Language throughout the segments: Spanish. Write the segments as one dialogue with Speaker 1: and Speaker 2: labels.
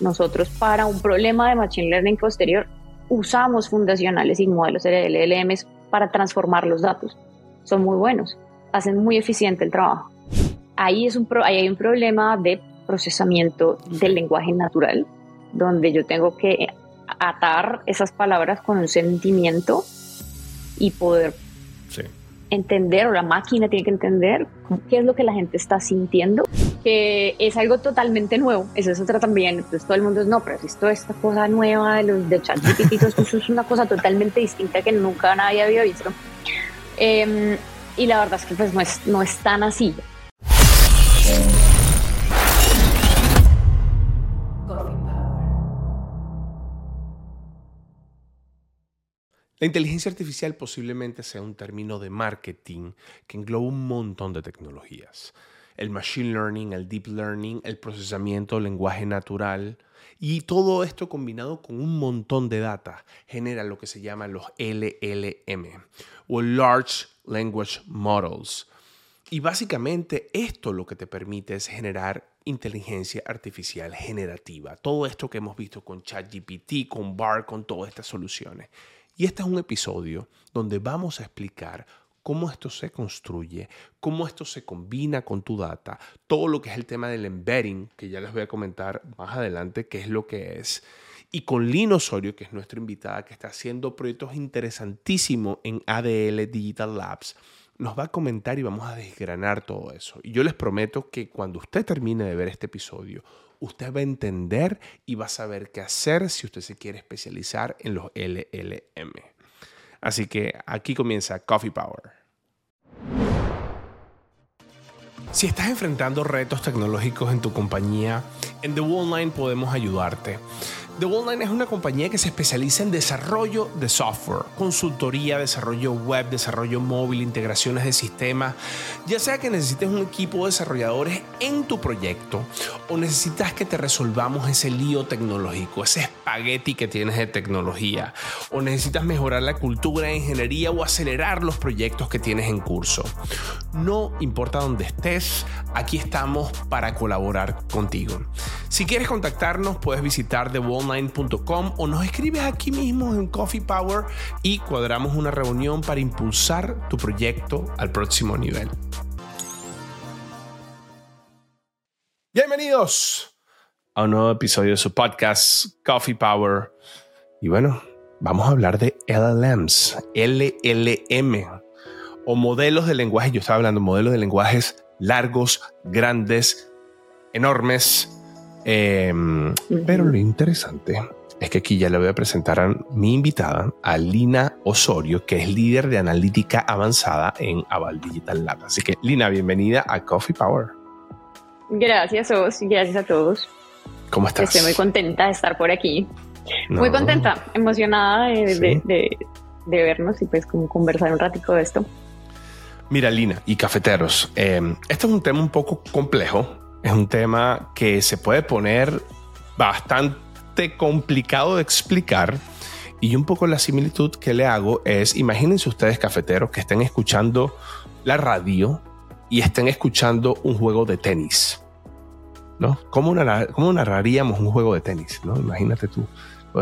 Speaker 1: nosotros para un problema de Machine Learning posterior usamos fundacionales y modelos de LLMs para transformar los datos. Son muy buenos, hacen muy eficiente el trabajo. Ahí, es un ahí hay un problema de procesamiento del lenguaje natural, donde yo tengo que atar esas palabras con un sentimiento y poder entender, o la máquina tiene que entender qué es lo que la gente está sintiendo, que es algo totalmente nuevo. Eso es otra también. Entonces todo el mundo es, no, pero esto, esta cosa nueva de los de ChatGPT, eso es una cosa totalmente distinta que nunca nadie había visto. Em, y la verdad es que pues no es, no es tan así.
Speaker 2: La inteligencia artificial posiblemente sea un término de marketing que engloba un montón de tecnologías. El machine learning, el deep learning, el procesamiento lenguaje natural y todo esto combinado con un montón de data genera lo que se llama los LLM o Large Language Models. Y básicamente esto lo que te permite es generar inteligencia artificial generativa. Todo esto que hemos visto con ChatGPT, con BART, con todas estas soluciones. Y este es un episodio donde vamos a explicar cómo esto se construye, cómo esto se combina con tu data, todo lo que es el tema del embedding, que ya les voy a comentar más adelante qué es lo que es. Y con Lino Osorio, que es nuestra invitada, que está haciendo proyectos interesantísimos en ADL Digital Labs, nos va a comentar y vamos a desgranar todo eso. Y yo les prometo que cuando usted termine de ver este episodio, usted va a entender y va a saber qué hacer si usted se quiere especializar en los LLM. Así que aquí comienza Coffee Power. Si estás enfrentando retos tecnológicos en tu compañía, en The Online podemos ayudarte. The Wallline es una compañía que se especializa en desarrollo de software, consultoría, desarrollo web, desarrollo móvil, integraciones de sistemas. Ya sea que necesites un equipo de desarrolladores en tu proyecto o necesitas que te resolvamos ese lío tecnológico, ese espagueti que tienes de tecnología, o necesitas mejorar la cultura de ingeniería o acelerar los proyectos que tienes en curso. No importa dónde estés, aquí estamos para colaborar contigo. Si quieres contactarnos, puedes visitar The Wall o nos escribes aquí mismo en Coffee Power y cuadramos una reunión para impulsar tu proyecto al próximo nivel. Bienvenidos a un nuevo episodio de su podcast Coffee Power. Y bueno, vamos a hablar de LLMs, LLM o modelos de lenguaje. Yo estaba hablando de modelos de lenguajes largos, grandes, enormes Em, pero lo interesante es que aquí ya le voy a presentar a mi invitada, a Lina Osorio, que es líder de analítica avanzada en Aval Digital Lab. Así que, Lina, bienvenida a Coffee Power.
Speaker 1: Gracias, Os, gracias a todos.
Speaker 2: ¿Cómo estás?
Speaker 1: Estoy muy contenta de estar por aquí. Muy contenta, emocionada de, vernos y pues como conversar un ratico de esto.
Speaker 2: Mira, Lina y cafeteros, eh, este es un tema un poco complejo es un tema que se puede poner bastante complicado de explicar. Y un poco la similitud que le hago es, imagínense ustedes cafeteros que estén escuchando la radio y estén escuchando un juego de tenis. ¿No? ¿Cómo, narraríamos un juego de tenis? ¿no? Imagínate tú.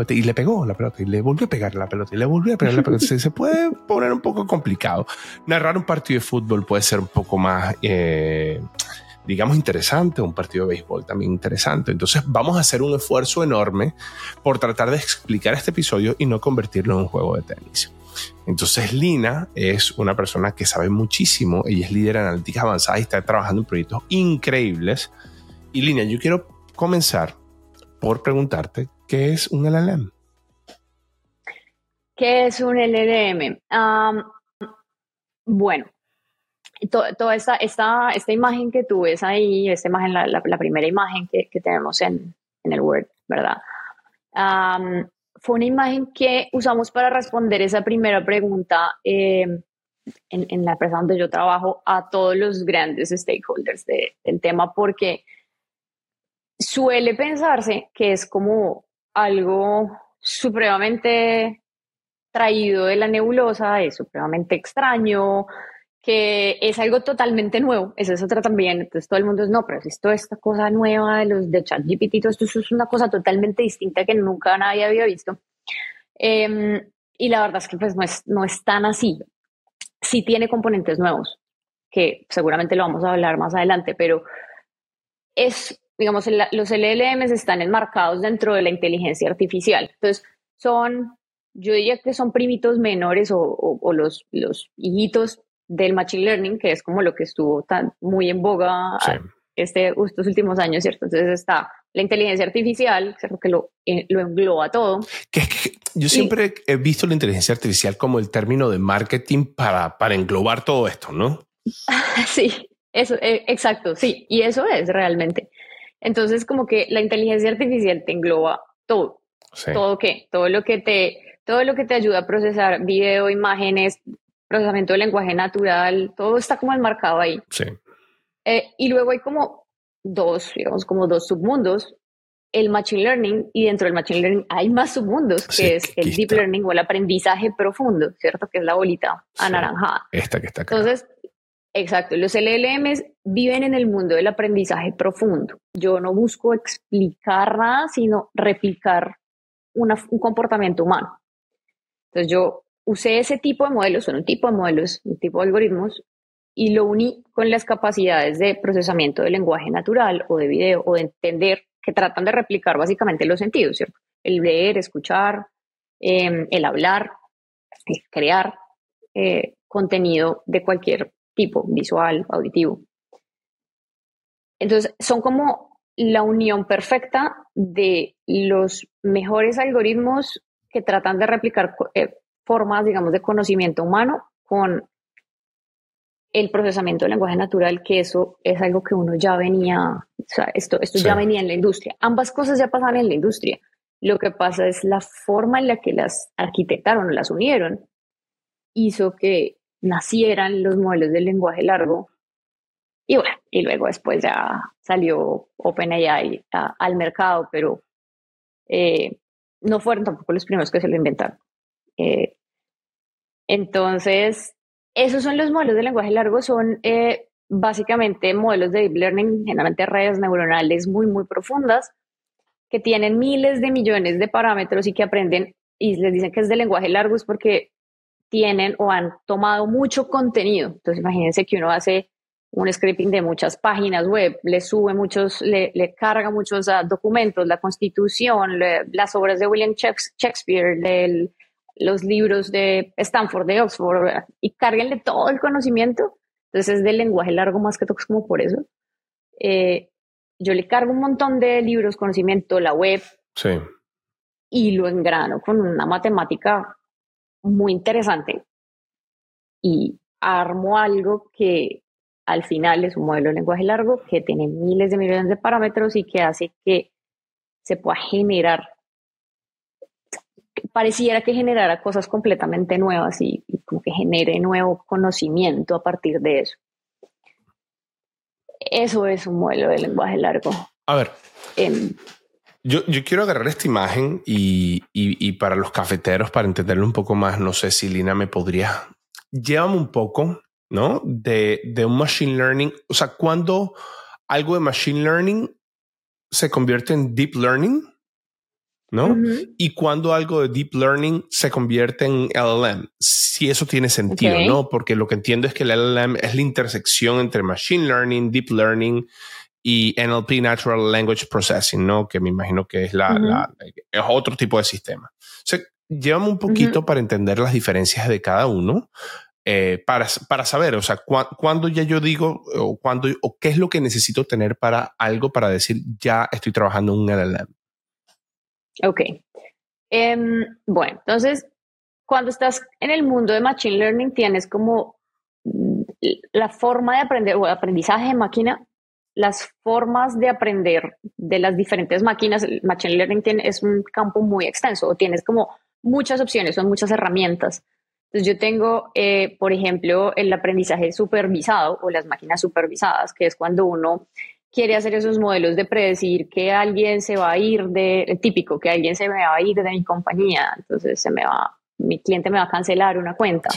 Speaker 2: Y le pegó la pelota y le volvió a pegar la pelota y le volvió a pegar la pelota. se, puede poner un poco complicado. Narrar un partido de fútbol puede ser un poco más... Eh, digamos, interesante, un partido de béisbol también interesante. Entonces vamos a hacer un esfuerzo enorme por tratar de explicar este episodio y no convertirlo en un juego de tenis. Entonces Lina es una persona que sabe muchísimo, ella es líder analítica avanzada y está trabajando en proyectos increíbles. Y Lina, yo quiero comenzar por preguntarte, ¿qué es un LLM?
Speaker 1: ¿Qué es un LLM? bueno, toda esta, esta, esta imagen que tú ves ahí, esta imagen, la, la, primera imagen que, que tenemos en, en, el Word, ¿verdad? fue una imagen que usamos para responder esa primera pregunta em, en, en, la empresa donde yo trabajo a todos los grandes stakeholders del tema, porque suele pensarse que es como algo supremamente traído de la nebulosa, es supremamente extraño, que es algo totalmente nuevo. Esa es otra también. Entonces todo el mundo es, no, pero esto, esta cosa nueva de los de ChatGPT, todo esto, es una cosa totalmente distinta que nunca nadie había visto. Em, y la verdad es que pues no es, no es tan así. Sí tiene componentes nuevos, que seguramente lo vamos a hablar más adelante, pero es, digamos, los LLMs están enmarcados dentro de la inteligencia artificial. Entonces, son, yo diría que son primitos menores o, o, los, los hijitos del Machine Learning, que es como lo que estuvo tan, muy en boga este, estos últimos años, ¿cierto? Entonces está la inteligencia artificial, ¿cierto? que lo, eh, lo engloba todo.
Speaker 2: Que, yo siempre he visto la inteligencia artificial como el término de marketing para, para englobar todo esto, ¿no?
Speaker 1: sí, eso, eh, exacto, sí, y eso es realmente. Entonces, como que la inteligencia artificial te engloba todo. Todo qué, todo lo que te, todo lo que te ayuda a procesar video, imágenes, procesamiento de lenguaje natural, todo está como enmarcado ahí.
Speaker 2: Sí.
Speaker 1: Eh, y luego hay como dos, digamos, como dos submundos, el Machine Learning, y dentro del Machine Learning hay más submundos, que es el Deep Learning o el aprendizaje profundo, ¿cierto? Que es la bolita anaranjada.
Speaker 2: Esta que está acá.
Speaker 1: Entonces, exacto, los LLMs viven en el mundo del aprendizaje profundo. Yo no busco explicar nada, sino replicar un comportamiento humano. Entonces, yo usé ese tipo de modelos, son un tipo de modelos, un tipo de algoritmos, y lo uní con las capacidades de procesamiento de lenguaje natural o de video o de entender que tratan de replicar básicamente los sentidos, ¿cierto? El leer, escuchar, em, el hablar, crear eh, contenido de cualquier tipo, visual, auditivo. Entonces, son como la unión perfecta de los mejores algoritmos que tratan de replicar eh, formas, digamos, de conocimiento humano con el procesamiento del lenguaje natural, que eso es algo que uno ya venía, o sea, esto, esto ya venía en la industria. Ambas cosas ya pasaban en la industria. Lo que pasa es la forma en la que las arquitectaron, las unieron, hizo que nacieran los modelos del lenguaje largo. Y bueno, y luego después ya salió OpenAI al mercado, pero eh, no fueron tampoco los primeros que se lo inventaron. Eh, entonces, esos son los modelos de lenguaje largo, son eh, básicamente modelos de deep learning, generalmente redes neuronales muy, muy profundas, que tienen miles de millones de parámetros y que aprenden y les dicen que es de lenguaje largo es porque tienen o han tomado mucho contenido. Entonces, imagínense que uno hace un scripting de muchas páginas web, le sube muchos, le, carga muchos ah, documentos, la constitución, las obras de William Shakespeare, del los libros de Stanford, de Oxford, y cárguenle todo el conocimiento. Entonces es del lenguaje largo más que todo, como por eso. Eh, yo le cargo un montón de libros, conocimiento, la web.
Speaker 2: Sí.
Speaker 1: Y lo engrano con una matemática muy interesante. Y armo algo que al final es un modelo de lenguaje largo que tiene miles de millones de parámetros y que hace que se pueda generar pareciera que generara cosas completamente nuevas y, como que genere nuevo conocimiento a partir de eso. Eso es un modelo de lenguaje largo.
Speaker 2: A ver. Em, yo, yo, quiero agarrar esta imagen y, y, para los cafeteros, para entenderlo un poco más, no sé si Lina me podría. Llévame un poco, ¿no? De, de un machine learning. O sea, cuando algo de machine learning se convierte en deep learning ¿no? Y cuando algo de deep learning se convierte en LLM, si eso tiene sentido, ¿no? Porque lo que entiendo es que el LLM es la intersección entre machine learning, deep learning y NLP, Natural Language Processing, ¿no? Que me imagino que es la, es otro tipo de sistema. O sea, llévame un poquito para entender las diferencias de cada uno. Eh, para, para saber, o sea, cuándo ya yo digo o cuándo o qué es lo que necesito tener para algo para decir ya estoy trabajando en un LLM.
Speaker 1: Ok. Em, bueno, entonces, cuando estás en el mundo de Machine Learning, tienes como mm, la forma de aprender o aprendizaje de máquina, las formas de aprender de las diferentes máquinas. Machine Learning tiene, es un campo muy extenso, tienes como muchas opciones, son muchas herramientas. Entonces yo tengo, eh, por ejemplo, el aprendizaje supervisado o las máquinas supervisadas, que es cuando uno quiere hacer esos modelos de predecir que alguien se va a ir de, típico, que alguien se me va a ir de mi compañía, entonces se me va mi cliente me va a cancelar una cuenta.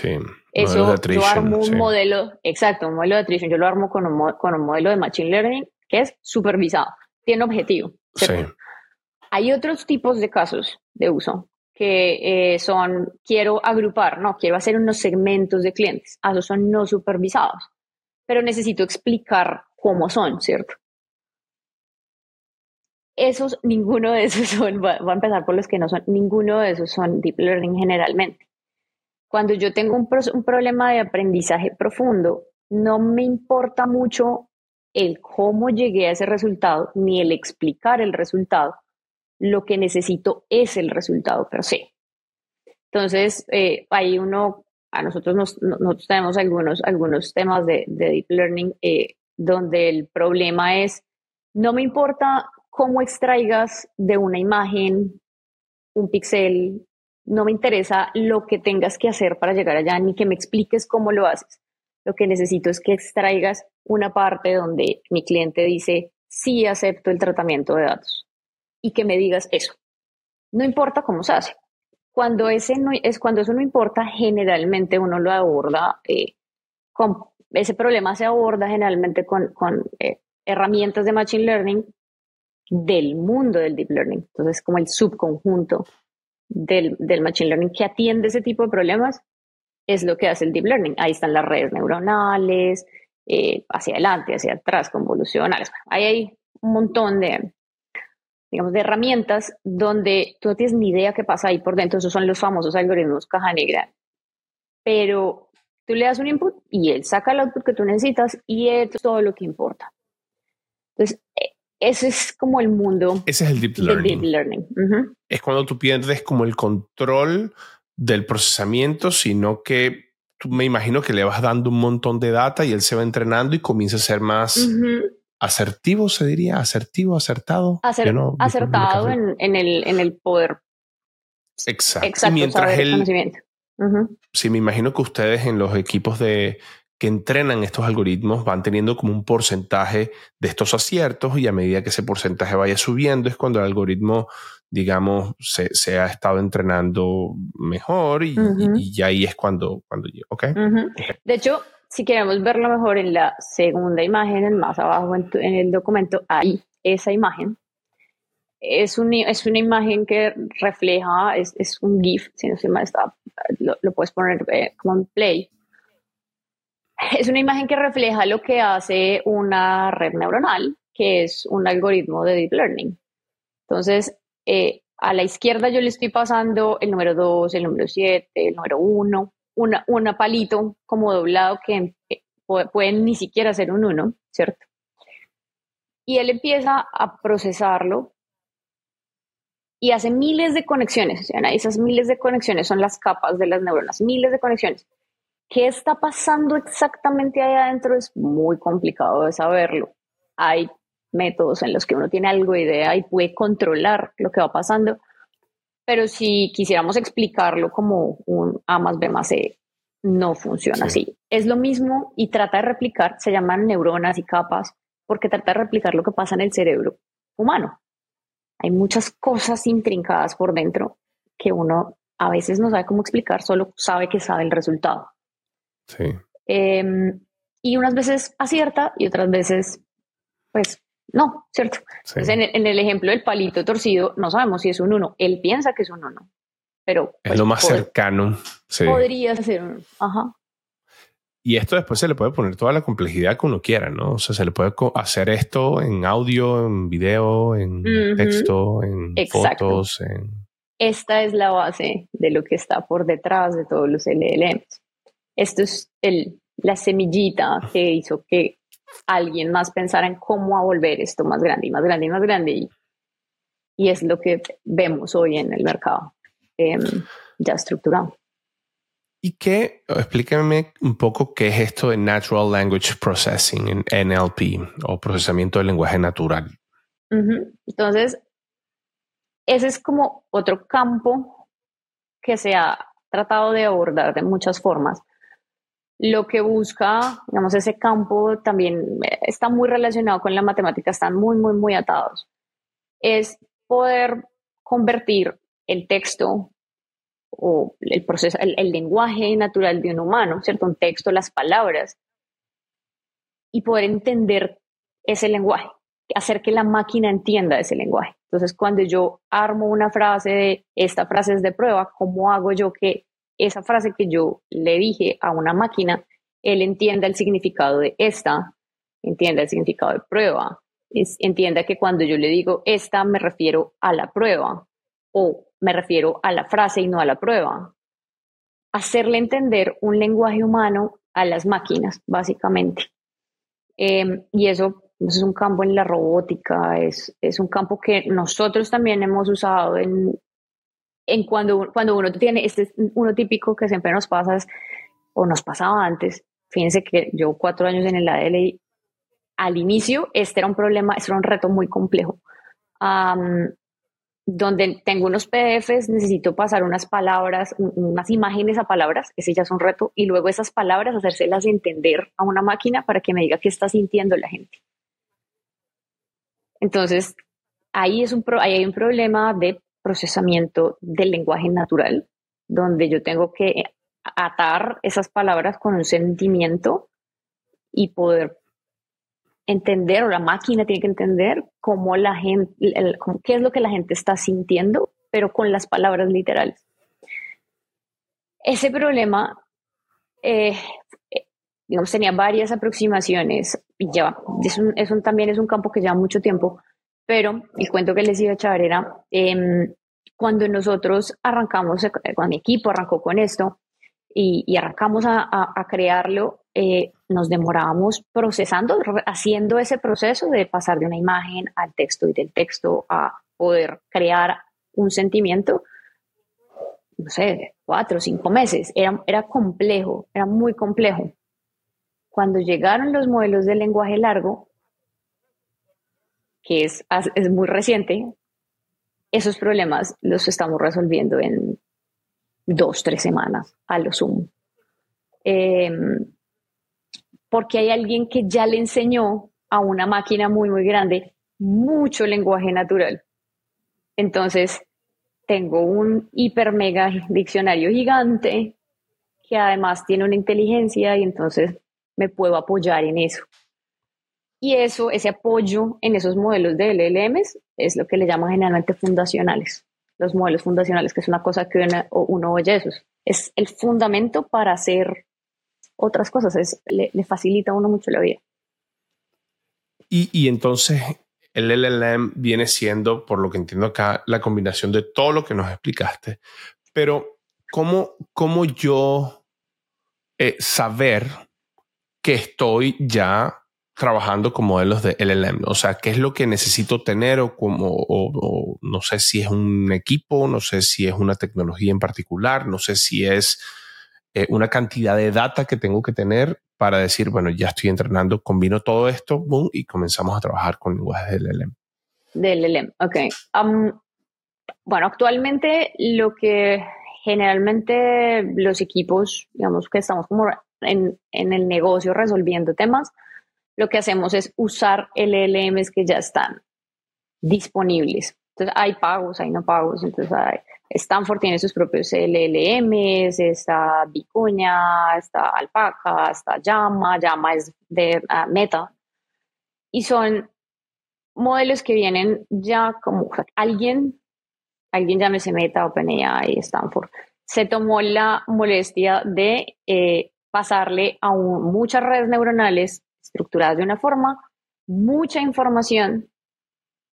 Speaker 1: Eso yo armo un modelo, exacto, un modelo de attrition, yo lo armo con un, con un modelo de Machine Learning que es supervisado, tiene objetivo. Hay otros tipos de casos de uso que eh, son, quiero agrupar, no, quiero hacer unos segmentos de clientes, esos son no supervisados, pero necesito explicar cómo son, ¿cierto? Esos, ninguno de esos son, voy a empezar por los que no son, ninguno de esos son deep learning generalmente. Cuando yo tengo un, un problema de aprendizaje profundo, no me importa mucho el cómo llegué a ese resultado ni el explicar el resultado, lo que necesito es el resultado per se. Entonces, eh, ahí uno, a nosotros nos, nosotros tenemos algunos, algunos temas de, Deep Learning eh, donde el problema es, no me importa cómo extraigas de una imagen un pixel, no me interesa lo que tengas que hacer para llegar allá, ni que me expliques cómo lo haces. Lo que necesito es que extraigas una parte donde mi cliente dice, sí acepto el tratamiento de datos y que me digas eso. No importa cómo se hace. Cuando, ese es, cuando eso no importa, generalmente uno lo aborda eh, con ese problema se aborda generalmente con, eh, herramientas de Machine Learning del mundo del Deep Learning. Entonces, como el subconjunto del, del Machine Learning que atiende ese tipo de problemas, es lo que hace el Deep Learning. Ahí están las redes neuronales, eh, hacia adelante, hacia atrás, convolucionales. Ahí hay un montón de, digamos, de herramientas donde tú no tienes ni idea qué pasa ahí por dentro. Esos son los famosos algoritmos caja negra. Pero tú le das un input y él saca el output que tú necesitas y es todo lo que importa. Entonces, e, ese es como el mundo.
Speaker 2: Ese es el deep learning. Es cuando tú pierdes como el control del procesamiento, sino que tú me imagino que le vas dando un montón de data y él se va entrenando y comienza a ser más asertivo, se diría, asertivo, acertado.
Speaker 1: acertado en, el, en el poder.
Speaker 2: Exacto. y mientras él, Sí, me imagino que ustedes en los equipos de que entrenan estos algoritmos van teniendo como un porcentaje de estos aciertos y a medida que ese porcentaje vaya subiendo es cuando el algoritmo, digamos, se, ha estado entrenando mejor y, y, ahí es cuando, cuando ¿ok?
Speaker 1: De hecho, si queremos verlo mejor en la segunda imagen, más abajo en, el documento, ahí esa imagen. Es, un, es una imagen que refleja, es, es un GIF, si no se me está, lo, puedes poner eh, como en play. Es una imagen que refleja lo que hace una red neuronal, que es un algoritmo de deep learning. Entonces, eh, a la izquierda yo le estoy pasando el número 2, el número 7, el número 1, una, una palito como doblado que pueden ni siquiera ser un 1, ¿cierto? Y él empieza a procesarlo y hace miles de conexiones. Esas miles de conexiones son las capas de las neuronas, miles de conexiones. ¿Qué está pasando exactamente ahí adentro? Es muy complicado de saberlo. Hay métodos en los que uno tiene algo de idea y puede controlar lo que va pasando, pero si quisiéramos explicarlo como un A más B más C, no funciona así. Es lo mismo y trata de replicar, se llaman neuronas y capas, porque trata de replicar lo que pasa en el cerebro humano. Hay muchas cosas intrincadas por dentro que uno a veces no sabe cómo explicar, solo sabe que sabe el resultado.
Speaker 2: Sí.
Speaker 1: Em, y unas veces acierta y otras veces, pues, no, ¿cierto? en, el, ejemplo del palito torcido, no sabemos si es un 1. Él piensa que es un 1, pero...
Speaker 2: es pues, lo más cercano.
Speaker 1: Podría ser un Ajá.
Speaker 2: Y esto después se le puede poner toda la complejidad que uno quiera, ¿no? O sea, se le puede hacer esto en audio, en video, en texto, en fotos, en...
Speaker 1: Esta es la base de lo que está por detrás de todos los LLMs. Esto es el, la semillita que hizo que alguien más pensar en cómo a volver esto más grande y más grande y más grande. Y, y es lo que vemos hoy en el mercado em, ya estructurado.
Speaker 2: ¿Y qué? Explícame un poco qué es esto de Natural Language Processing, en NLP, o procesamiento del lenguaje natural.
Speaker 1: Entonces, ese es como otro campo que se ha tratado de abordar de muchas formas lo que busca, digamos, ese campo también está muy relacionado con la matemática, están muy, muy, muy atados, es poder convertir el texto o el proceso, el, lenguaje natural de un humano, ¿cierto? Un texto, las palabras, y poder entender ese lenguaje, hacer que la máquina entienda ese lenguaje. Entonces, cuando yo armo una frase de esta frase es de prueba, ¿cómo hago yo que esa frase que yo le dije a una máquina, él entienda el significado de esta, entienda el significado de prueba, entienda que cuando yo le digo esta me refiero a la prueba o me refiero a la frase y no a la prueba. Hacerle entender un lenguaje humano a las máquinas, básicamente. Em, y eso, es un campo en la robótica, es, es un campo que nosotros también hemos usado en, en cuando, cuando uno tiene, este es uno típico que siempre nos pasa, o nos pasaba antes, fíjense que yo cuatro años en el ADL al inicio este era un problema, este era un reto muy complejo donde tengo unos PDFs, necesito pasar unas palabras, unas imágenes a palabras, ese ya es un reto, y luego esas palabras hacérselas entender a una máquina para que me diga qué está sintiendo la gente. Entonces, ahí, es un ahí hay un problema de procesamiento del lenguaje natural, donde yo tengo que atar esas palabras con un sentimiento y poder entender, o la máquina tiene que entender cómo la gente, qué es lo que la gente está sintiendo, pero con las palabras literales. Ese problema, eh, digamos, tenía varias aproximaciones y ya, es un, también es un campo que lleva mucho tiempo, pero el cuento que les iba a echar em, cuando nosotros arrancamos, eh, cuando mi equipo arrancó con esto y, arrancamos a crearlo, eh, nos demorábamos procesando, haciendo ese proceso de pasar de una imagen al texto y del texto a poder crear un sentimiento, no sé, cuatro o cinco meses. Era, era complejo, era muy complejo. Cuando llegaron los modelos de lenguaje largo, que es, es muy reciente, esos problemas los estamos resolviendo en dos, tres semanas a lo sumo. Eh, porque hay alguien que ya le enseñó a una máquina muy, muy grande mucho lenguaje natural. Entonces, tengo un hiper mega diccionario gigante que además tiene una inteligencia y entonces me puedo apoyar en eso. Y eso, ese apoyo en esos modelos de LLMs es lo que le llaman generalmente fundacionales. Los modelos fundacionales, que es una cosa que uno, uno oye esos. Es el fundamento para hacer otras cosas, es, le, facilita a uno mucho la vida.
Speaker 2: Y, entonces el LLM viene siendo, por lo que entiendo acá, la combinación de todo lo que nos explicaste. Pero, ¿cómo, cómo yo eh, saber que estoy ya trabajando con modelos de LLM? O sea, ¿qué es lo que necesito tener o, como, o, no sé si es un equipo, no sé si es una tecnología en particular, no sé si es eh, una cantidad de data que tengo que tener para decir, bueno, ya estoy entrenando, combino todo esto, boom, y comenzamos a trabajar con lenguajes de LLM.
Speaker 1: De LLM, ok. bueno, actualmente lo que generalmente los equipos, digamos que estamos como en, en el negocio resolviendo temas, lo que hacemos es usar LLMs que ya están disponibles. Entonces hay pagos, hay no pagos, entonces hay, Stanford tiene sus propios LLMs, está Vicuña, está Alpaca, está Llama, Llama es de ah, Meta. Y son modelos que vienen ya como alguien, alguien llámese Meta, OpenAI, Stanford, se tomó la molestia de eh, pasarle a muchas redes neuronales estructuradas de una forma, mucha información,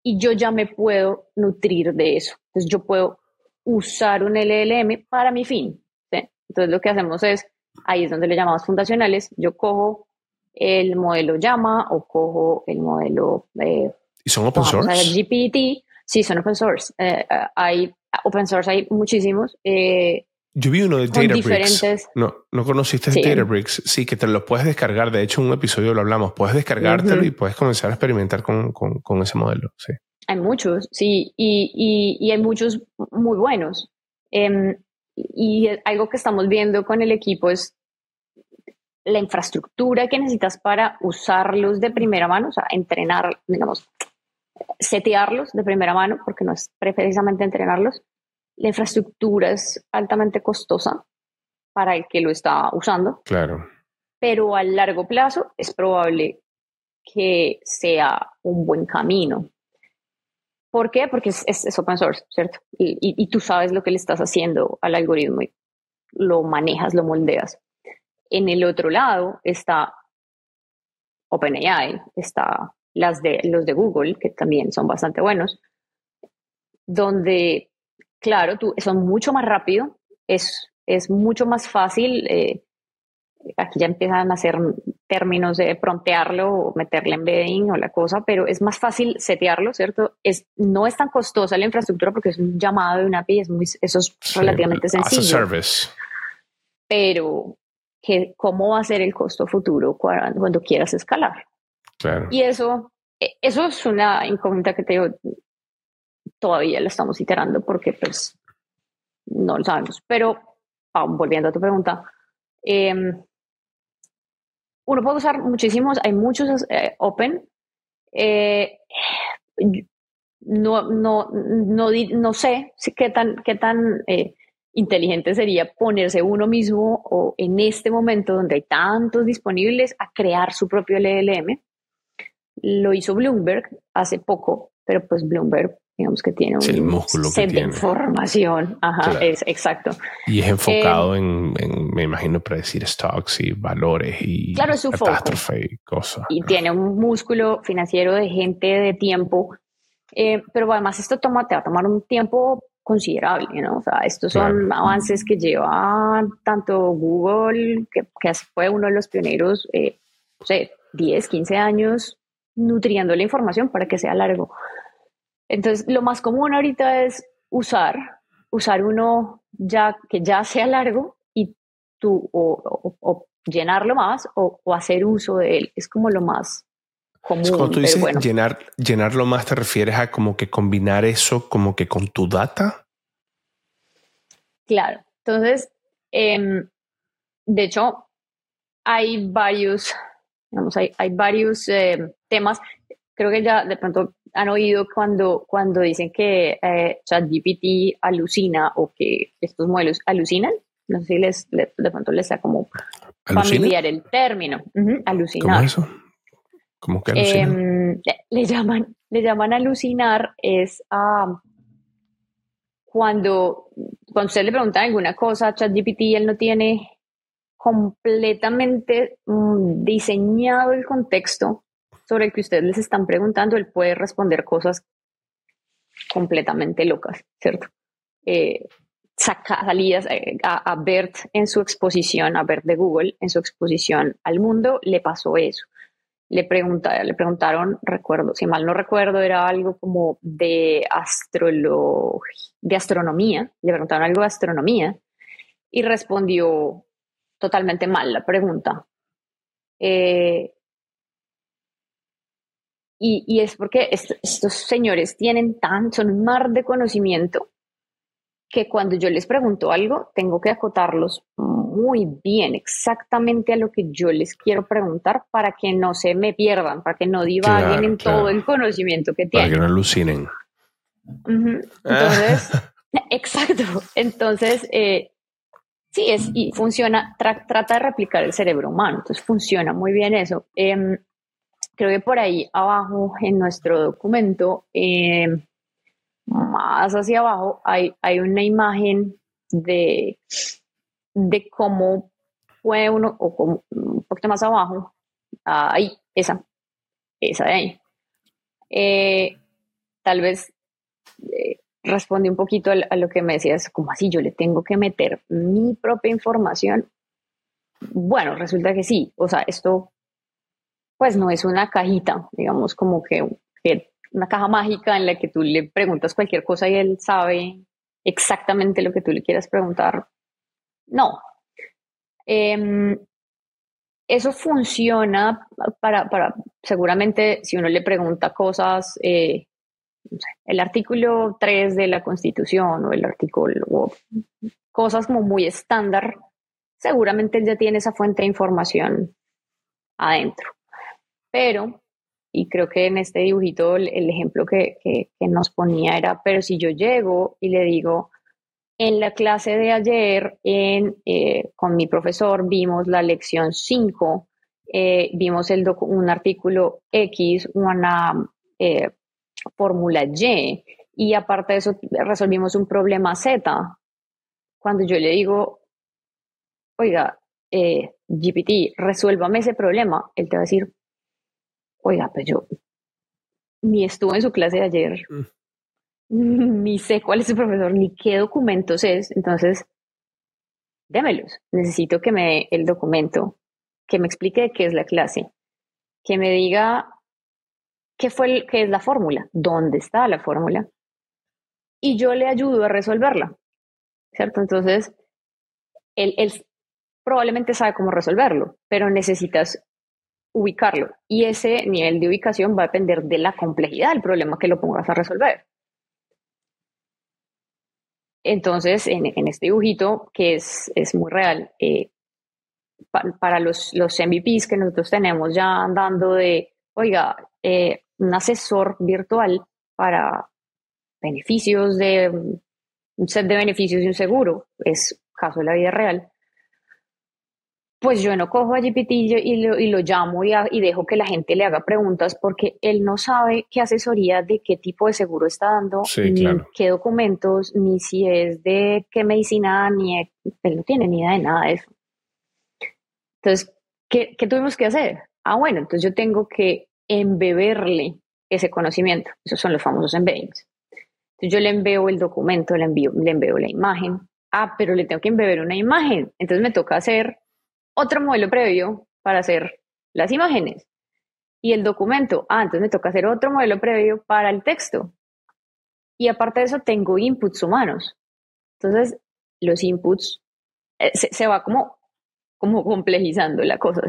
Speaker 1: y yo ya me puedo nutrir de eso. Entonces yo puedo usar un LLM para mi fin. Entonces lo que hacemos es, ahí es donde le llamamos fundacionales, yo cojo el modelo Llama o cojo el modelo...
Speaker 2: Eh, ¿Y son open source?
Speaker 1: GPT, sí, son open source. Eh, eh, hay open source, hay muchísimos.
Speaker 2: yo vi uno de Databricks. No, no conociste sí. Databricks. Sí, que te lo puedes descargar. De hecho, en un episodio lo hablamos. Puedes descargártelo y puedes comenzar a experimentar con, con, con ese modelo. Sí.
Speaker 1: Hay muchos, sí, y, y, hay muchos muy buenos. Em, y algo que estamos viendo con el equipo es la infraestructura que necesitas para usarlos de primera mano, o sea, entrenar, digamos, setearlos de primera mano, porque no es precisamente entrenarlos, la infraestructura es altamente costosa para el que lo está usando.
Speaker 2: Claro.
Speaker 1: Pero a largo plazo es probable que sea un buen camino. ¿Por qué? Porque es, open source, ¿cierto? Y, tú sabes lo que le estás haciendo al algoritmo y lo manejas, lo moldeas. En el otro lado está OpenAI, está las de, los de Google, que también son bastante buenos, donde, claro, tú, son mucho más rápido, es, es mucho más fácil. Eh, aquí ya empiezan a hacer términos de prontearlo o meterle embedding o la cosa, pero es más fácil setearlo, ¿cierto? Es, no es tan costosa la infraestructura porque es un llamado de una API, es muy, eso es relativamente sencillo.
Speaker 2: service.
Speaker 1: Pero, que, ¿cómo va a ser el costo futuro cuando, cuando quieras escalar?
Speaker 2: Claro.
Speaker 1: Y eso, e, eso es una incógnita que te digo, todavía la estamos iterando porque pues no lo sabemos. Pero ah, volviendo a tu pregunta, em, uno puede usar muchísimos, hay muchos eh, open. Eh, no, no, no, no sé qué tan, qué tan eh, inteligente sería ponerse uno mismo o en este momento donde hay tantos disponibles a crear su propio LLM. Lo hizo Bloomberg hace poco, pero pues Bloomberg digamos que tiene un
Speaker 2: músculo set
Speaker 1: de información. Ajá, es exacto.
Speaker 2: Y es enfocado em, en, me imagino, predecir stocks y valores y
Speaker 1: claro, su
Speaker 2: y cosas.
Speaker 1: Y tiene un músculo financiero de gente de tiempo. Eh, pero además esto toma, te va a tomar un tiempo considerable, ¿no? O sea, estos son avances que lleva tanto Google, que, que fue uno de los pioneros, eh, no sé, 10, 15 años nutriendo la información para que sea largo. Entonces, lo más común ahorita es usar, usar uno ya que ya sea largo y tú o, llenarlo más o, hacer uso de él. Es como lo más común.
Speaker 2: Cuando tú dices llenar, llenarlo más, ¿te refieres a como que combinar eso como que con tu data?
Speaker 1: Claro. Entonces, em, de hecho, hay varios, digamos, hay, hay varios em, temas. Creo que ya de pronto han oído cuando, cuando dicen que eh, ChatGPT alucina o que estos modelos alucinan. No sé si les, de pronto les sea como familiar el término. alucinar.
Speaker 2: ¿Cómo eso? ¿Cómo que
Speaker 1: em, le, llaman, le llaman alucinar es a cuando, cuando usted le pregunta alguna cosa a ChatGPT, él no tiene completamente mm, diseñado el contexto sobre el que ustedes les están preguntando, él puede responder cosas completamente locas, ¿cierto? Eh, saca, salidas eh, a, Bert en su exposición, a Bert de Google, en su exposición al mundo, le pasó eso. Le, pregunta, le preguntaron, recuerdo, si mal no recuerdo, era algo como de, de astronomía, le preguntaron algo de astronomía y respondió totalmente mal la pregunta. Eh, y, es porque estos señores tienen tan, son un mar de conocimiento que cuando yo les pregunto algo, tengo que acotarlos muy bien, exactamente a lo que yo les quiero preguntar para que no se me pierdan, para que no divaguen en todo el conocimiento que tienen.
Speaker 2: Para que no alucinen.
Speaker 1: Entonces, exacto. Entonces, eh, sí, es, y funciona, trata de replicar el cerebro humano, entonces funciona muy bien eso. Em, creo que por ahí abajo en nuestro documento, eh, más hacia abajo, hay, hay una imagen de, de cómo puede uno, o un poquito más abajo, ahí, esa, esa de ahí. Eh, tal vez eh, responde un poquito a, lo que me decías, como así yo le tengo que meter mi propia información. Bueno, resulta que sí, o sea, esto pues no es una cajita, digamos como que, una caja mágica en la que tú le preguntas cualquier cosa y él sabe exactamente lo que tú le quieras preguntar. No. Em, eso funciona para, para, seguramente, si uno le pregunta cosas, eh, el artículo 3 de la Constitución o el artículo, o cosas como muy estándar, seguramente él ya tiene esa fuente de información adentro. Pero, y creo que en este dibujito el, ejemplo que, nos ponía era, pero si yo llego y le digo, En la clase de ayer, en, eh, con mi profesor, vimos la lección 5, eh, vimos el un artículo X, una eh, fórmula Y, y aparte de eso resolvimos un problema Z. Cuando yo le digo, oiga, GPT, resuélvame ese problema, él te va a decir, oiga, pues yo ni estuve en su clase de ayer. Mm. ni sé cuál es su profesor, ni qué documentos es, entonces démelos. Necesito que me dé el documento, que me explique qué es la clase, que me diga qué fue qué es la fórmula, dónde está la fórmula, y yo le ayudo a resolverla, ¿cierto? Entonces, él, él probablemente sabe cómo resolverlo, pero necesitas ubicarlo, y ese nivel de ubicación va a depender de la complejidad del problema que lo pongas a resolver. Entonces, en, este dibujito, que es, es muy real, eh, para los, los MVPs que nosotros tenemos ya andando de, oiga, eh, un asesor virtual para beneficios de un set de beneficios y un seguro, es caso de la vida real, pues yo no cojo a GPT y lo, y lo llamo y, y, dejo que la gente le haga preguntas porque él no sabe qué asesoría de qué tipo de seguro está dando, ni qué documentos, ni si es de qué medicina, ni él no tiene ni idea de nada de eso. Entonces, ¿qué, ¿qué tuvimos que hacer? Ah, bueno, entonces yo tengo que embeberle ese conocimiento. Esos son los famosos embeddings. Entonces yo le envío el documento, le envío, le envío la imagen. Ah, pero le tengo que embeber una imagen. Entonces me toca hacer otro modelo previo para hacer las imágenes. Y el documento, ah, entonces me toca hacer otro modelo previo para el texto. Y aparte de eso, tengo inputs humanos. Entonces, los inputs eh, se, va como, como complejizando la cosa.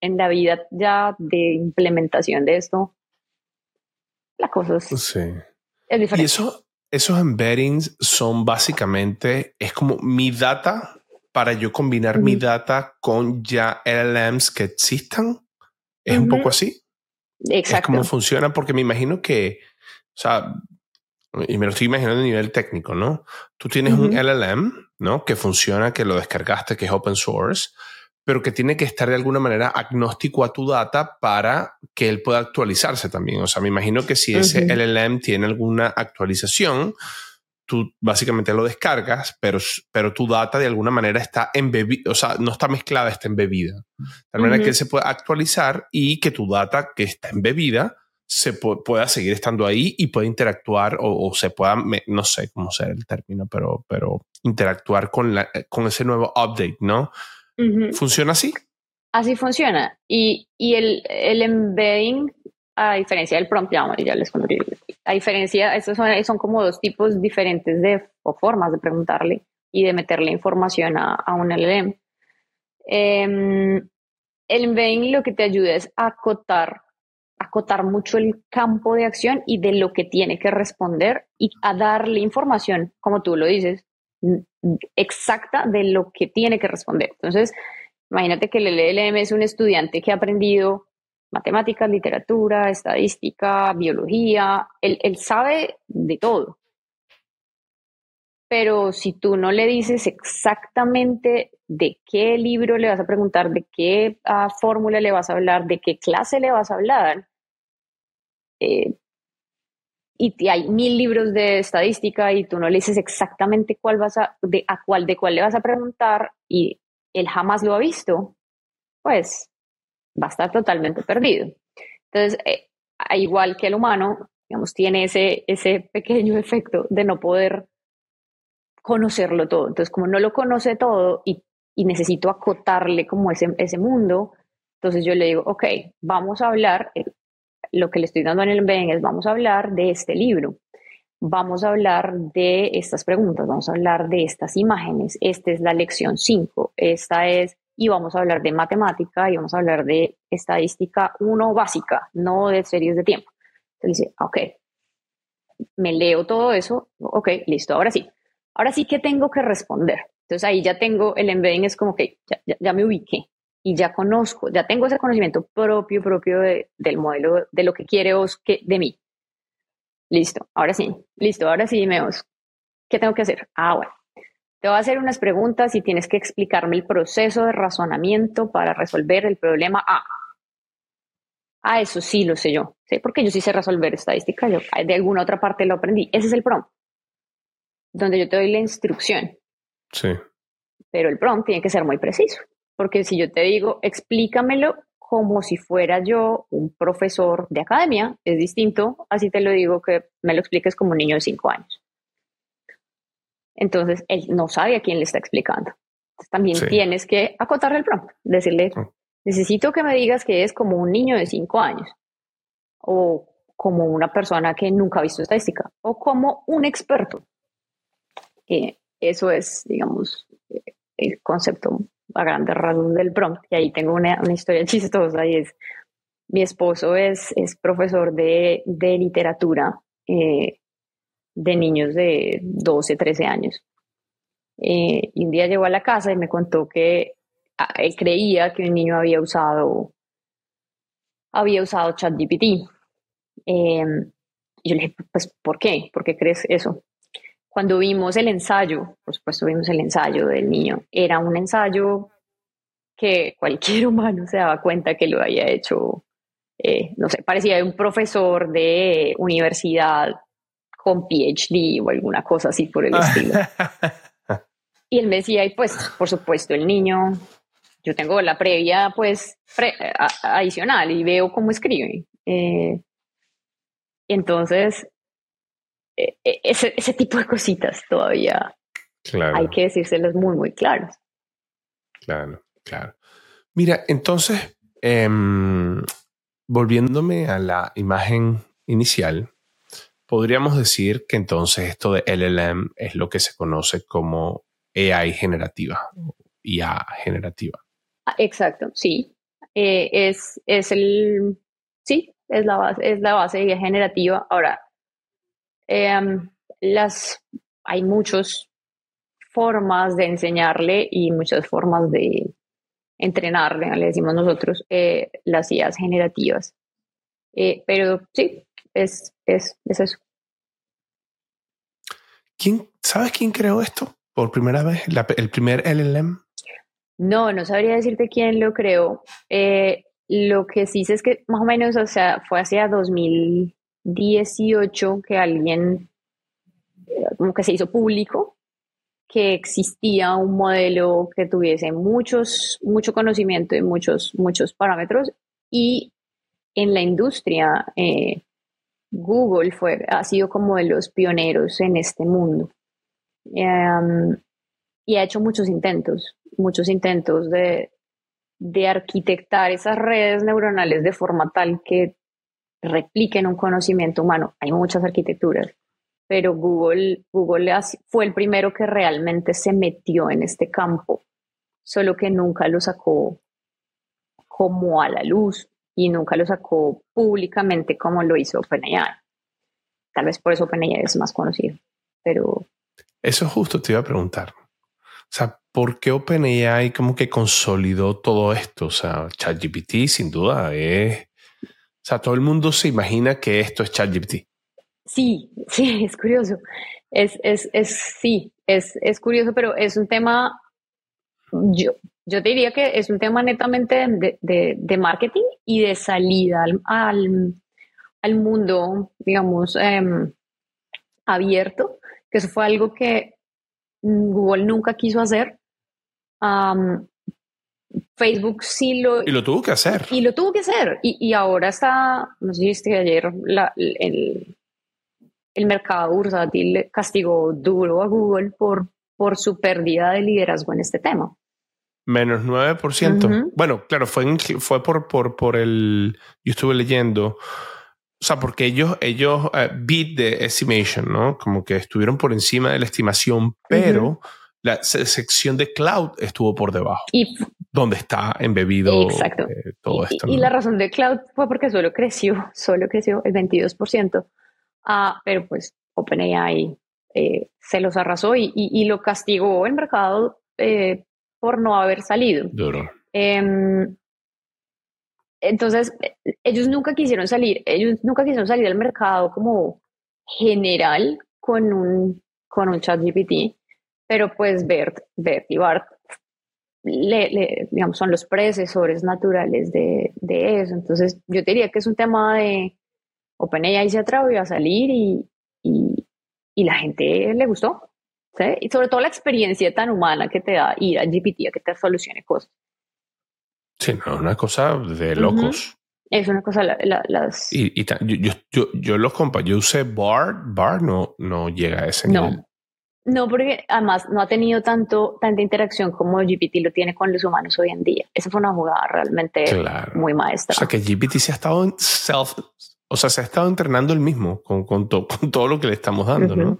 Speaker 1: en la vida ya de implementación de esto, la cosa es,
Speaker 2: sí.
Speaker 1: es diferente.
Speaker 2: Y eso, esos embeddings son básicamente, es como mi data para yo combinar mi data con ya LLMs que existan. ¿Es un poco así?
Speaker 1: Exacto.
Speaker 2: Es como funciona, porque me imagino que, o sea, y me lo estoy imaginando a nivel técnico, ¿no? Tú tienes un LLM, ¿no? Que funciona, que lo descargaste, que es open source, pero que tiene que estar de alguna manera agnóstico a tu data para que él pueda actualizarse también. O sea, me imagino que si ese LLM tiene alguna actualización, tú básicamente lo descargas, pero, pero tu data de alguna manera está embebida, o sea, no está mezclada, está embebida. De manera que se puede actualizar y que tu data que está embebida se pueda seguir estando ahí y pueda interactuar o, se pueda, no sé cómo sea el término, pero, pero interactuar con, la, con ese nuevo update, ¿no? ¿Funciona así?
Speaker 1: Así funciona. Y, y el, el embedding a diferencia del prompt, ya, ya les conté, a diferencia, estos son, son como dos tipos diferentes de o formas de preguntarle y de meterle información a, a un LLM. Em, el embedding lo que te ayuda es acotar, acotar mucho el campo de acción y de lo que tiene que responder y a darle información, como tú lo dices, exacta de lo que tiene que responder. Entonces, imagínate que el LLM es un estudiante que ha aprendido matemáticas, literatura, estadística, biología, él, sabe de todo. Pero si tú no le dices exactamente de qué libro le vas a preguntar, de qué ah, fórmula le vas a hablar, de qué clase le vas a hablar, eh, y hay mil libros de estadística y tú no le dices exactamente cuál vas a, de, a cuál, de cuál le vas a preguntar y él jamás lo ha visto, pues va a estar totalmente perdido. Entonces, eh, igual que el humano, digamos, tiene ese, ese pequeño efecto de no poder conocerlo todo. Entonces, como no lo conoce todo y, y necesito acotarle como ese, ese mundo, entonces yo le digo, ok, vamos a hablar, eh, lo que le estoy dando en el embedding es, vamos a hablar de este libro, vamos a hablar de estas preguntas, vamos a hablar de estas imágenes, esta es la lección 5, esta es y vamos a hablar de matemática y vamos a hablar de estadística 1 básica, no de series de tiempo. Entonces dice, ok, me leo todo eso, ok, listo, ahora sí. Ahora sí que tengo que responder. Entonces ahí ya tengo el embedding, es como que ya, me ubiqué y ya conozco, ya tengo ese conocimiento propio, propio del modelo, de lo que quiere vos de mí. Listo, ahora sí, listo, ahora sí, Meos. ¿Qué tengo que hacer? Ah, bueno. Te voy a hacer unas preguntas y tienes que explicarme el proceso de razonamiento para resolver el problema A. Ah, eso sí lo sé yo, ¿sí? porque yo sí sé resolver estadística, yo de alguna otra parte lo aprendí. Ese es el prompt, donde yo te doy la instrucción.
Speaker 2: Sí.
Speaker 1: Pero el prompt tiene que ser muy preciso, porque si yo te digo, explícamelo como si fuera yo un profesor de academia, es distinto, así te lo digo que me lo expliques como un niño de cinco años. Entonces, él no sabe a quién le está explicando. también tienes que acotarle el prompt, decirle, necesito que me digas que es como un niño de cinco años o como una persona que nunca ha visto estadística o como un experto. Eh, eso es, digamos, eh, el concepto a grandes rasgos del prompt. Y ahí tengo una, historia chistosa y es, mi esposo es, es profesor de, de literatura eh, de niños de 12, 13 años. Eh, y un día llegó a la casa y me contó que ah, él creía que un niño había usado, había usado ChatGPT. Eh, y yo le dije, pues, ¿por qué? ¿Por qué crees eso? Cuando vimos el ensayo, por supuesto vimos el ensayo del niño, era un ensayo que cualquier humano se daba cuenta que lo había hecho, eh, no sé, parecía un profesor de universidad con PhD o alguna cosa así por el estilo. y él me decía, y pues, por supuesto, el niño, yo tengo la previa, pues, adicional y veo cómo escribe. Eh, entonces, e, e, ese, ese, tipo de cositas todavía hay que decírselas muy, muy claras.
Speaker 2: Claro, claro. Mira, entonces, em, volviéndome a la imagen inicial, podríamos decir que entonces esto de LLM es lo que se conoce como AI generativa, IA generativa.
Speaker 1: Ah, exacto, sí. Eh, es, es el, sí, es la base, es la base de IA generativa. Ahora, em, las, hay muchas formas de enseñarle y muchas formas de entrenarle, le decimos nosotros, eh, las IAs generativas. Eh, pero sí, es, es, es eso.
Speaker 2: ¿Quién, ¿Sabes quién creó esto por primera vez? ¿El primer LLM?
Speaker 1: No, no sabría decirte quién lo creó. Eh, lo que sí sé es que más o menos, o sea, fue hacia 2018 que alguien, eh, como que se hizo público, que existía un modelo que tuviese muchos, mucho conocimiento y muchos, muchos parámetros y en la industria eh, Google fue, ha sido como de los pioneros en este mundo. Em, y ha hecho muchos intentos, muchos intentos de, de arquitectar esas redes neuronales de forma tal que repliquen un conocimiento humano. Hay muchas arquitecturas, pero Google, Google fue el primero que realmente se metió en este campo, solo que nunca lo sacó como a la luz y nunca lo sacó públicamente como lo hizo OpenAI. Tal vez por eso OpenAI es más conocido, pero...
Speaker 2: Eso justo te iba a preguntar. O sea, ¿por qué OpenAI como que consolidó todo esto? O sea, ChatGPT sin duda es... O sea, todo el mundo se imagina que esto es ChatGPT.
Speaker 1: Sí, sí, es curioso. Es, es, es sí, es, es curioso, pero es un tema, yo, yo te diría que es un tema netamente de, marketing y de salida al, mundo, digamos, em, abierto, que eso fue algo que Google nunca quiso hacer. Facebook sí lo...
Speaker 2: Y lo tuvo que hacer.
Speaker 1: Y lo tuvo que hacer. Y, ahora está, no sé si viste ayer, el, el mercado bursátil castigó duro a Google por, por su pérdida de liderazgo en este tema.
Speaker 2: Menos 9%. Bueno, claro, fue, fue por, por, por el. Yo estuve leyendo. O sea, porque ellos, ellos uh, beat the estimation, ¿no? Como que estuvieron por encima de la estimación, pero la sección de cloud estuvo por debajo. Y donde está embebido eh, todo esto.
Speaker 1: Y, la razón de cloud fue porque solo creció, solo creció el 22%. Ah, pero pues OpenAI eh, se los arrasó y, y, lo castigó el mercado eh, por no haber salido. Em, entonces, ellos nunca quisieron salir, ellos nunca quisieron salir al mercado como general con un, con un chat GPT, pero pues Bert, Bert y Bart le, digamos, son los predecesores naturales de, de, eso. Entonces, yo diría que es un tema de OpenAI se atrevió a salir y, y, y, la gente le gustó. ¿Sí? Y sobre todo la experiencia tan humana que te da ir a GPT a que te solucione cosas.
Speaker 2: Sí, no, una cosa de locos.
Speaker 1: Es una cosa, las...
Speaker 2: Y, y yo, yo, yo, los compa, yo usé BART, BART no, no llega a ese nivel.
Speaker 1: No, porque además no ha tenido tanto, tanta interacción como GPT lo tiene con los humanos hoy en día. Esa fue una jugada realmente muy maestra.
Speaker 2: O sea que GPT se ha estado en self, o sea, se ha estado entrenando el mismo con, con, con todo lo que le estamos dando, ¿no?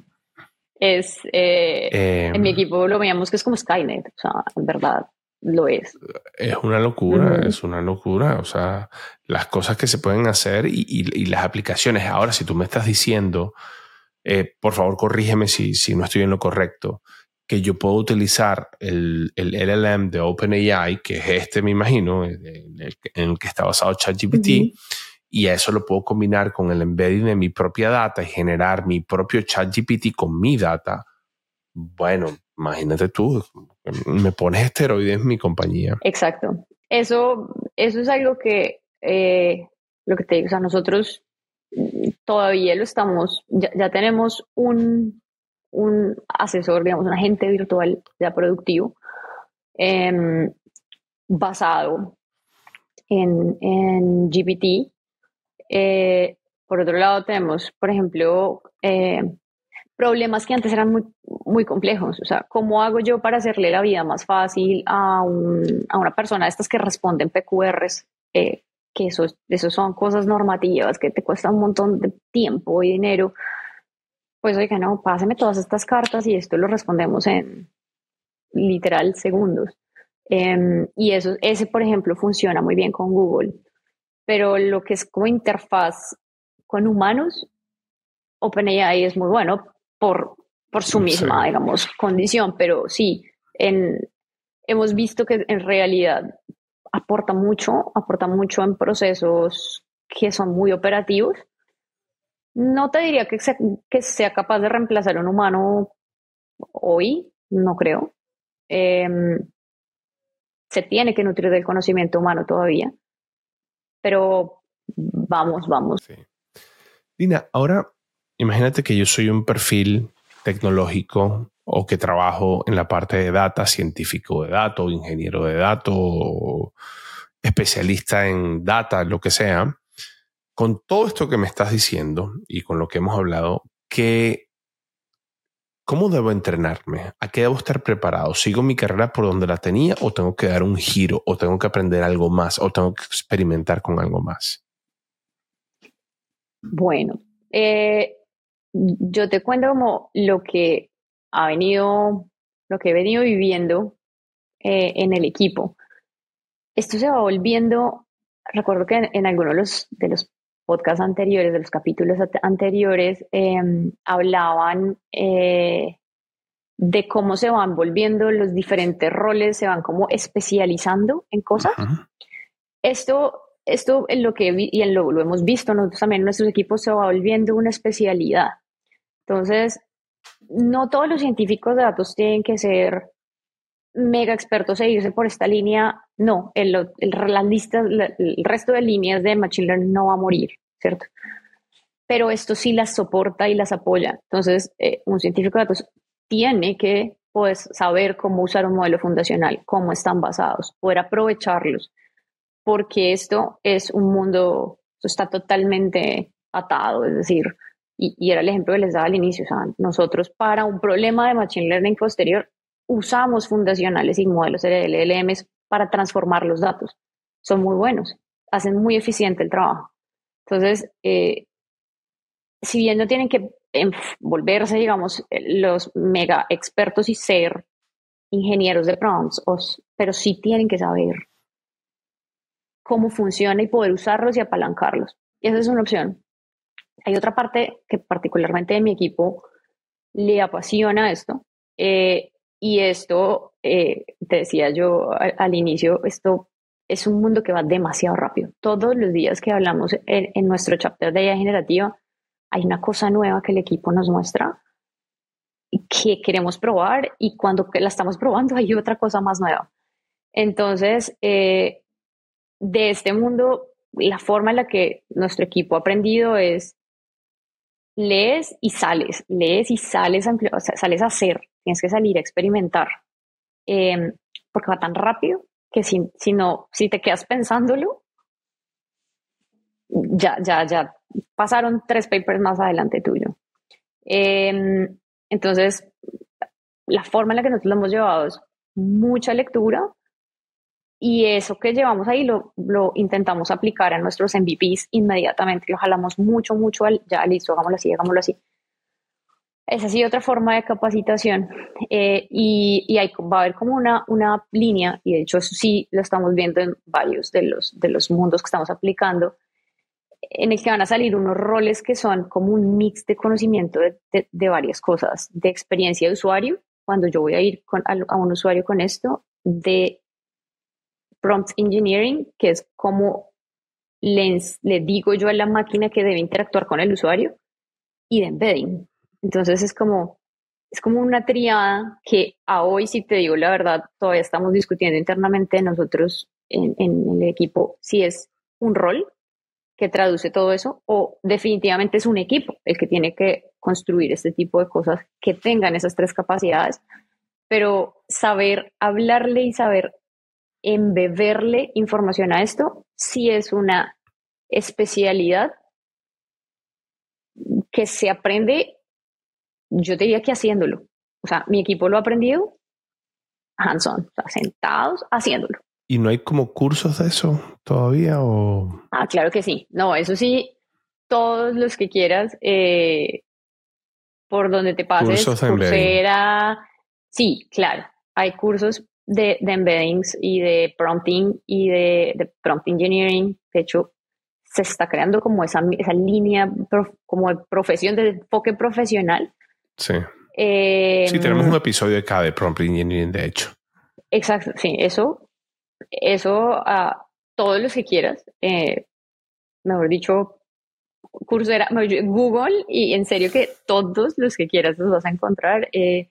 Speaker 1: Es, eh, en mi em. equipo lo veíamos que es como Skynet, o sea, en verdad lo es.
Speaker 2: Es una locura, es una locura. O sea, las cosas que se pueden hacer y, y, y, las aplicaciones. Ahora, si tú me estás diciendo eh, por favor corrígeme si, si, no estoy en lo correcto, que yo puedo utilizar el, el LLM de OpenAI, que es este, me imagino, en el, que está basado ChatGPT, y eso lo puedo combinar con el embedding de mi propia data y generar mi propio ChatGPT con mi data. Bueno, imagínate tú, me pones esteroides en mi compañía.
Speaker 1: Exacto. Eso, eso es algo que, eh, lo que te digo, o sea, nosotros todavía lo estamos, ya, tenemos un, un, asesor, digamos, un agente virtual ya productivo em, basado en, en GPT. Eh, por otro lado, tenemos, por ejemplo, eh, problemas que antes eran muy, muy complejos. O sea, ¿cómo hago yo para hacerle la vida más fácil a, un, a una persona de estas que responden PQRs? Eh, que eso, eso son cosas normativas que te cuesta un montón de tiempo y dinero, pues oiga, no, páseme todas estas cartas y esto lo respondemos en literal segundos. Em, y eso, ese, por ejemplo, funciona muy bien con Google. Pero lo que es como interfaz con humanos, OpenAI es muy bueno por, por su misma, digamos, condición. Pero sí, en, hemos visto que en realidad aporta mucho, aporta mucho en procesos que son muy operativos. No te diría que sea, que sea capaz de reemplazar a un humano hoy, no creo. Em, se tiene que nutrir del conocimiento humano todavía, pero vamos, vamos.
Speaker 2: Dina, ahora imagínate que yo soy un perfil tecnológico o que trabajo en la parte de data, científico de datos, ingeniero de datos, especialista en data, lo que sea, con todo esto que me estás diciendo y con lo que hemos hablado, ¿qué, ¿cómo debo entrenarme? ¿A qué debo estar preparado? ¿Sigo mi carrera por donde la tenía o tengo que dar un giro o tengo que aprender algo más o tengo que experimentar con algo más?
Speaker 1: Bueno, eh, yo te cuento como lo que ha venido, lo que he venido viviendo eh, en el equipo. Esto se va volviendo, recuerdo que en, algunos de los, de los podcasts anteriores, de los capítulos anteriores, em, hablaban eh, de cómo se van volviendo los diferentes roles, se van como especializando en cosas. Esto, esto en lo que y en lo, lo, hemos visto nosotros también en nuestros equipos se va volviendo una especialidad. Entonces, no todos los científicos de datos tienen que ser mega expertos e irse por esta línea. No, el, el, el resto de líneas de Machine Learning no va a morir, ¿cierto? Pero esto sí las soporta y las apoya. Entonces, eh, un científico de datos tiene que pues, saber cómo usar un modelo fundacional, cómo están basados, poder aprovecharlos, porque esto es un mundo, esto está totalmente atado, es decir, y, era el ejemplo que les daba al inicio, o sea, nosotros para un problema de Machine Learning posterior usamos fundacionales y modelos de LLMs para transformar los datos. Son muy buenos, hacen muy eficiente el trabajo. Entonces, eh, si bien no tienen que volverse, digamos, los mega expertos y ser ingenieros de prompts, pero sí tienen que saber cómo funciona y poder usarlos y apalancarlos. Y esa es una opción. Hay otra parte que particularmente de mi equipo le apasiona esto. Eh, y esto, eh, te decía yo al, inicio, esto es un mundo que va demasiado rápido. Todos los días que hablamos en, nuestro chapter de IA generativa, hay una cosa nueva que el equipo nos muestra que queremos probar y cuando la estamos probando hay otra cosa más nueva. Entonces, eh, de este mundo, la forma en la que nuestro equipo ha aprendido es lees y sales, lees y sales sales a hacer, tienes que salir a experimentar, em, porque va tan rápido que si, si, no, si te quedas pensándolo, ya, ya, ya pasaron tres papers más adelante tuyo. Em, entonces, la forma en la que nosotros lo hemos llevado es mucha lectura y eso que llevamos ahí lo, lo intentamos aplicar a nuestros MVPs inmediatamente, lo jalamos mucho, mucho al, ya listo, hagámoslo así, hagámoslo así. Esa sido otra forma de capacitación eh, y, y hay, va a haber como una, una línea, y de hecho eso sí lo estamos viendo en varios de los, de los mundos que estamos aplicando, en el que van a salir unos roles que son como un mix de conocimiento de, varias cosas, de experiencia de usuario, cuando yo voy a ir con, a, un usuario con esto, de prompt engineering, que es como le, le digo yo a la máquina que debe interactuar con el usuario, y de embedding. Entonces es como, es como una triada que a hoy, si te digo la verdad, todavía estamos discutiendo internamente nosotros en, el equipo si es un rol que traduce todo eso o definitivamente es un equipo el que tiene que construir este tipo de cosas que tengan esas tres capacidades, pero saber hablarle y saber embeberle información a esto sí es una especialidad que se aprende, yo diría que haciéndolo. O sea, mi equipo lo ha aprendido hands-on, sentados haciéndolo.
Speaker 2: ¿Y no hay como cursos de eso todavía? O...
Speaker 1: Ah, claro que sí. No, eso sí, todos los que quieras, eh, por donde te pases. Sí, claro. Hay cursos de, de, embeddings y de prompting y de, prompt engineering. De hecho, se está creando como esa, esa línea, como de profesión, de enfoque profesional.
Speaker 2: Sí. Eh, sí, tenemos un episodio acá de prompt engineering, de hecho.
Speaker 1: Exacto, sí, eso eso a todos los que quieras, eh, mejor dicho, Coursera, Google y en serio que todos los que quieras los vas a encontrar. Eh,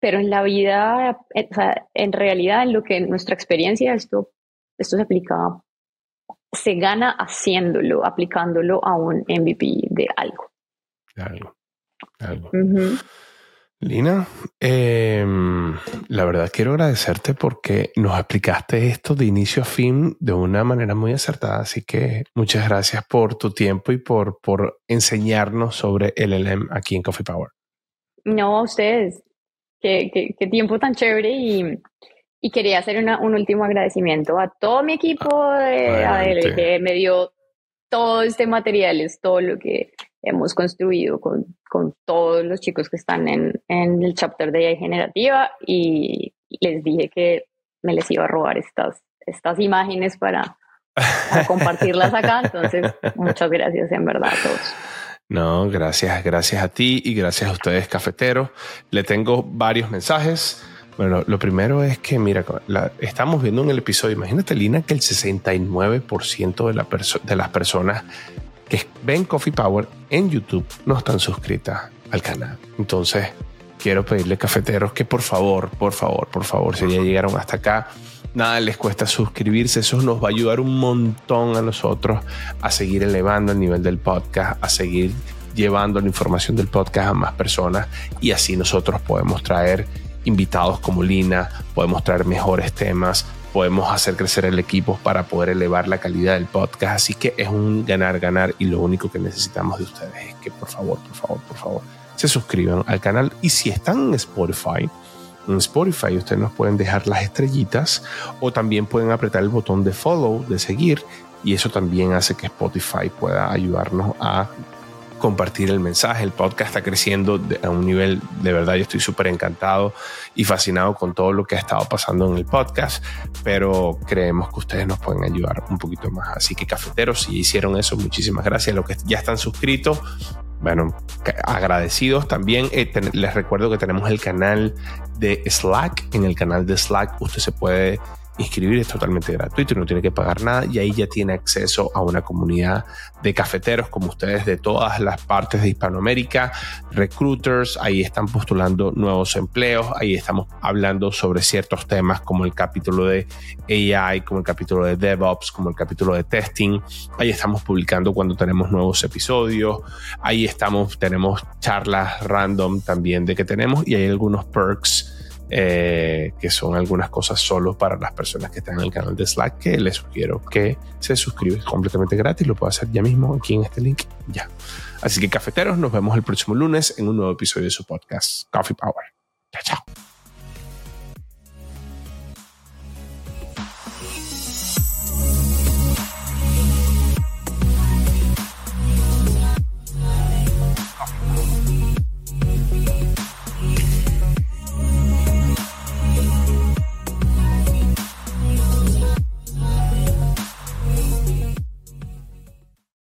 Speaker 1: pero en la vida, o sea, en realidad, en lo que en nuestra experiencia, esto, esto se aplica, se gana haciéndolo, aplicándolo a un MVP de algo.
Speaker 2: Algo. Algo. Lina, em, la verdad quiero agradecerte porque nos explicaste esto de inicio a fin de una manera muy acertada, así que muchas gracias por tu tiempo y por, por enseñarnos sobre el LLM aquí en Coffee Power.
Speaker 1: No, a ustedes. Qué, qué, tiempo tan chévere y, y quería hacer una, un último agradecimiento a todo mi equipo de ADL que me dio todo este material, es todo lo que hemos construido con, con todos los chicos que están en, en, el chapter de AI generativa y les dije que me les iba a robar estas, estas imágenes para, compartirlas acá. Entonces, muchas gracias en verdad a todos.
Speaker 2: No, gracias, gracias a ti y gracias a ustedes, cafeteros. Le tengo varios mensajes. Bueno, lo primero es que, mira, estamos viendo en el episodio, imagínate, Lina, que el 69% de, la de las personas que ven Coffee Power en YouTube no están suscritas al canal. Entonces, quiero pedirle cafeteros que por favor, por favor, por favor, si ya llegaron hasta acá, nada les cuesta suscribirse. Eso nos va a ayudar un montón a nosotros a seguir elevando el nivel del podcast, a seguir llevando la información del podcast a más personas y así nosotros podemos traer invitados como Lina, podemos traer mejores temas, podemos hacer crecer el equipo para poder elevar la calidad del podcast. Así que es un ganar, ganar y lo único que necesitamos de ustedes es que por favor, por favor, por favor, se suscriban al canal y si están en Spotify, en Spotify ustedes nos pueden dejar las estrellitas o también pueden apretar el botón de follow, de seguir y eso también hace que Spotify pueda ayudarnos a compartir el mensaje. El podcast está creciendo a un nivel de verdad. Yo estoy súper encantado y fascinado con todo lo que ha estado pasando en el podcast, pero creemos que ustedes nos pueden ayudar un poquito más. Así que cafeteros, si hicieron eso, muchísimas gracias. Los que ya están suscritos, bueno, agradecidos también. Eh, les recuerdo que tenemos el canal de Slack. En el canal de Slack usted se puede inscribir, es totalmente gratuito y no tiene que pagar nada y ahí ya tiene acceso a una comunidad de cafeteros como ustedes de todas las partes de Hispanoamérica, recruiters, ahí están postulando nuevos empleos, ahí estamos hablando sobre ciertos temas como el capítulo de AI, como el capítulo de DevOps, como el capítulo de testing, ahí estamos publicando cuando tenemos nuevos episodios, ahí estamos, tenemos charlas random también de que tenemos y hay algunos perks eh, que son algunas cosas solo para las personas que están en el canal de Slack, que les sugiero que se suscriban completamente gratis, lo puedo hacer ya mismo aquí en este link, ya. Así que cafeteros, nos vemos el próximo lunes en un nuevo episodio de su podcast, Coffee Power. Chao, chao.